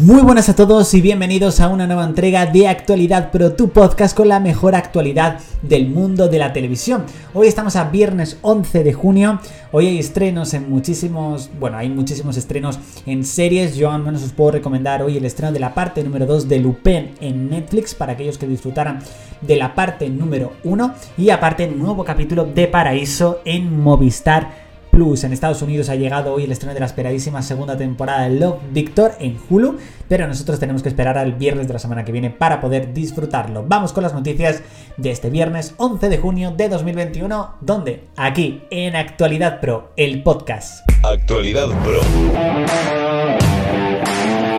Muy buenas a todos y bienvenidos a una nueva entrega de Actualidad Pro, tu podcast con la mejor actualidad del mundo de la televisión. Hoy estamos a viernes 11 de junio, hoy hay estrenos en muchísimos, bueno, hay muchísimos estrenos en series, yo al menos os puedo recomendar hoy el estreno de la parte número 2 de Lupin en Netflix para aquellos que disfrutaran de la parte número 1 y aparte nuevo capítulo de Paraíso en Movistar en Estados Unidos ha llegado hoy el estreno de la esperadísima segunda temporada de Love Victor en Hulu, pero nosotros tenemos que esperar al viernes de la semana que viene para poder disfrutarlo. Vamos con las noticias de este viernes 11 de junio de 2021, donde aquí en Actualidad Pro, el podcast. Actualidad Pro.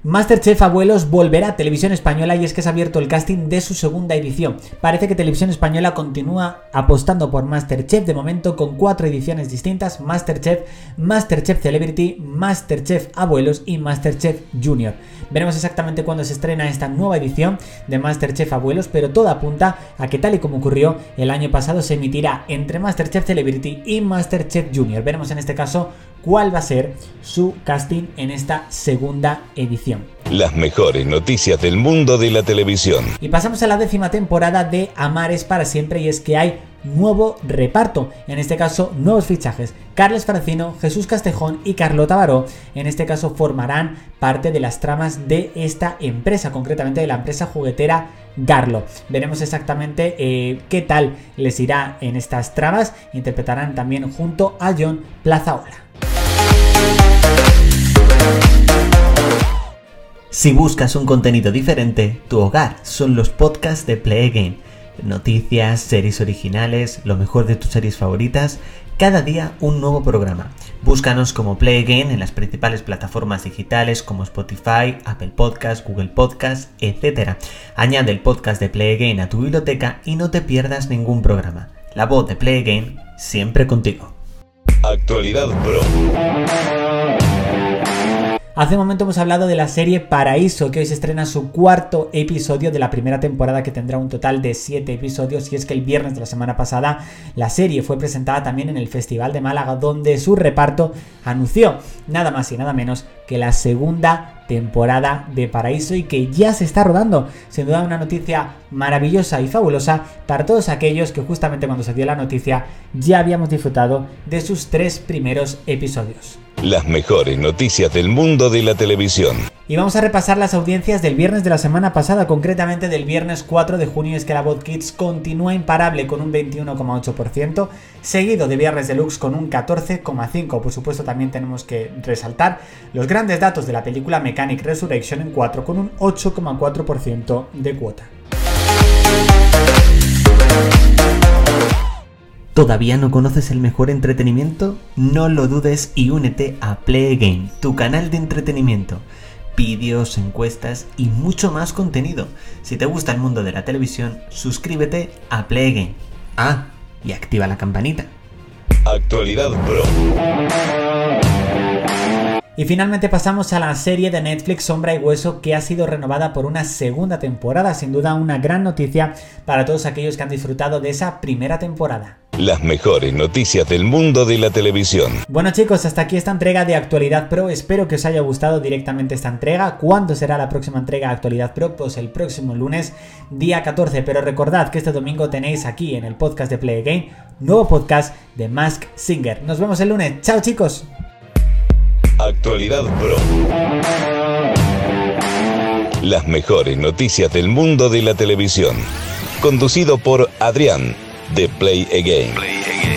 Masterchef Abuelos volverá a Televisión Española y es que se ha abierto el casting de su segunda edición. Parece que Televisión Española continúa apostando por Masterchef de momento con cuatro ediciones distintas, Masterchef, Masterchef Celebrity, Masterchef Abuelos y Masterchef Junior. Veremos exactamente cuándo se estrena esta nueva edición de Masterchef Abuelos, pero todo apunta a que tal y como ocurrió el año pasado se emitirá entre Masterchef Celebrity y Masterchef Junior. Veremos en este caso cuál va a ser su casting en esta segunda edición. Las mejores noticias del mundo de la televisión. Y pasamos a la décima temporada de Amares para siempre y es que hay nuevo reparto, en este caso nuevos fichajes. Carles Francino, Jesús Castejón y Carlota Baró, en este caso formarán parte de las tramas de esta empresa, concretamente de la empresa juguetera Garlo. Veremos exactamente eh, qué tal les irá en estas tramas. Interpretarán también junto a John Plazaola. Si buscas un contenido diferente, tu hogar son los podcasts de Play Game. Noticias, series originales, lo mejor de tus series favoritas, cada día un nuevo programa. Búscanos como Play en las principales plataformas digitales como Spotify, Apple Podcasts, Google Podcasts, etc. Añade el podcast de Play a tu biblioteca y no te pierdas ningún programa. La voz de Play siempre contigo. Actualidad Pro. Hace un momento hemos hablado de la serie Paraíso, que hoy se estrena su cuarto episodio de la primera temporada que tendrá un total de 7 episodios y es que el viernes de la semana pasada la serie fue presentada también en el Festival de Málaga donde su reparto anunció nada más y nada menos que la segunda temporada de Paraíso y que ya se está rodando. Sin duda una noticia maravillosa y fabulosa para todos aquellos que justamente cuando se dio la noticia ya habíamos disfrutado de sus tres primeros episodios. Las mejores noticias del mundo de la televisión. Y vamos a repasar las audiencias del viernes de la semana pasada, concretamente del viernes 4 de junio, es que la Bot Kids continúa imparable con un 21,8%, seguido de Viernes Deluxe con un 14,5%. Por supuesto, también tenemos que resaltar los grandes datos de la película Mechanic Resurrection en 4 con un 8,4% de cuota. ¿Todavía no conoces el mejor entretenimiento? No lo dudes y únete a Play Game, tu canal de entretenimiento. Vídeos, encuestas y mucho más contenido. Si te gusta el mundo de la televisión, suscríbete a Play Game. Ah, y activa la campanita. Actualidad Pro. Y finalmente pasamos a la serie de Netflix Sombra y Hueso que ha sido renovada por una segunda temporada, sin duda una gran noticia para todos aquellos que han disfrutado de esa primera temporada las mejores noticias del mundo de la televisión. Bueno chicos, hasta aquí esta entrega de Actualidad Pro. Espero que os haya gustado directamente esta entrega. ¿Cuándo será la próxima entrega de Actualidad Pro? Pues el próximo lunes, día 14. Pero recordad que este domingo tenéis aquí en el podcast de Play Game nuevo podcast de Mask Singer. Nos vemos el lunes. Chao chicos. Actualidad Pro. Las mejores noticias del mundo de la televisión. Conducido por Adrián de Play Again.